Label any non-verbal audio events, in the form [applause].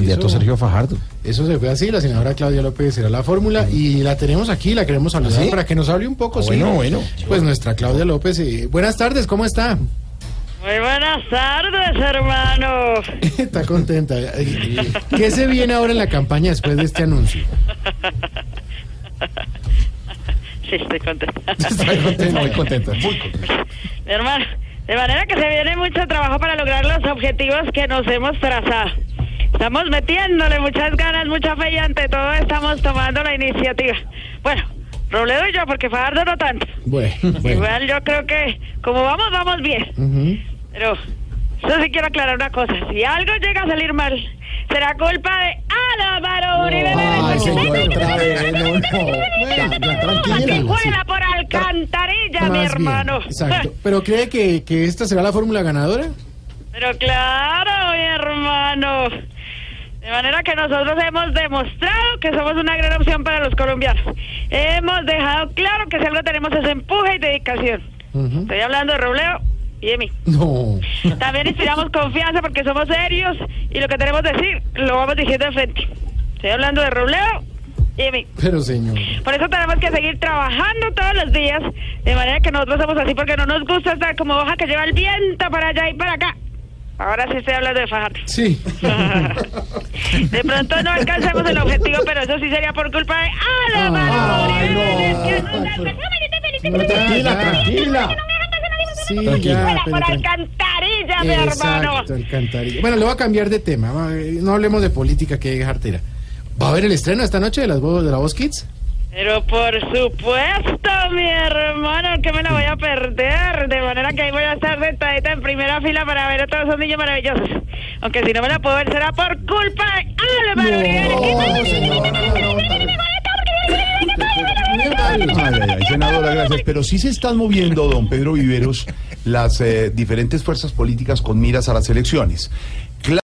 candidato eso- Sergio Fajardo. Eso se fue así, la senadora Claudia López será la fórmula y la tenemos aquí, la queremos saludar ¿Ah, sí? para que nos hable un poco. Ah, sí. bueno, bueno. Pues nuestra Claudia López. eh, buenas tardes, ¿cómo está? Muy buenas tardes, hermano. [laughs] está contenta. ¿Qué se viene ahora en la campaña después de este anuncio? [laughs] Sí, estoy contenta. [laughs] Está contenta. Muy contenta. Muy contenta. Hermano, de manera que se viene mucho trabajo para lograr los objetivos que nos hemos trazado. Estamos metiéndole muchas ganas, mucha fe y ante todo estamos tomando la iniciativa. Bueno, Robledo y yo, porque Fajardo no tanto. Bueno, bueno. Igual yo creo que como vamos, vamos bien. Ujú. Pero yo sí quiero aclarar una cosa. Si algo llega a salir mal, será culpa de Álvaro Uribe. Que juega por alcantarilla, mi bien, hermano. Exacto. [laughs] ¿Pero cree que, que esta será la fórmula ganadora? Pero claro, mi hermano. De manera que nosotros hemos demostrado que somos una gran opción para los colombianos. Hemos dejado claro que si algo tenemos es empuje y dedicación. Estoy hablando de Robleo y de mí. No. También inspiramos confianza porque somos serios y lo que tenemos que decir lo vamos diciendo de frente. Estoy hablando de Robleo y de mí. Pero señor. Por eso tenemos que seguir trabajando todos los días, de manera que nosotros somos así porque no nos gusta estar como hoja que lleva el viento para allá y para acá. Ahora sí estoy hablando de Fajardo. Sí. [laughs] De pronto no alcancemos el objetivo, pero eso sí sería por culpa de Álvaro Ay, Uribe, no. Tranquila, tranquila. Sí, ya. Por alcantarilla, mi hermano. Alcantarilla. Bueno, le voy a cambiar de tema. eh, No hablemos de política, que jartera. ¿Va a haber el estreno esta noche de las de la voz Kids? Pero por supuesto, mi hermano, que me la voy a perder. De manera que ahí voy a estar sentadita en primera fila para ver a todos esos niños maravillosos. Aunque si no me la puedo ver será por culpa de Álvaro. Ay, ay, ay, senadora, gracias. Pero sí se están moviendo, don Pedro Viveros, las eh, diferentes fuerzas políticas con miras a las elecciones.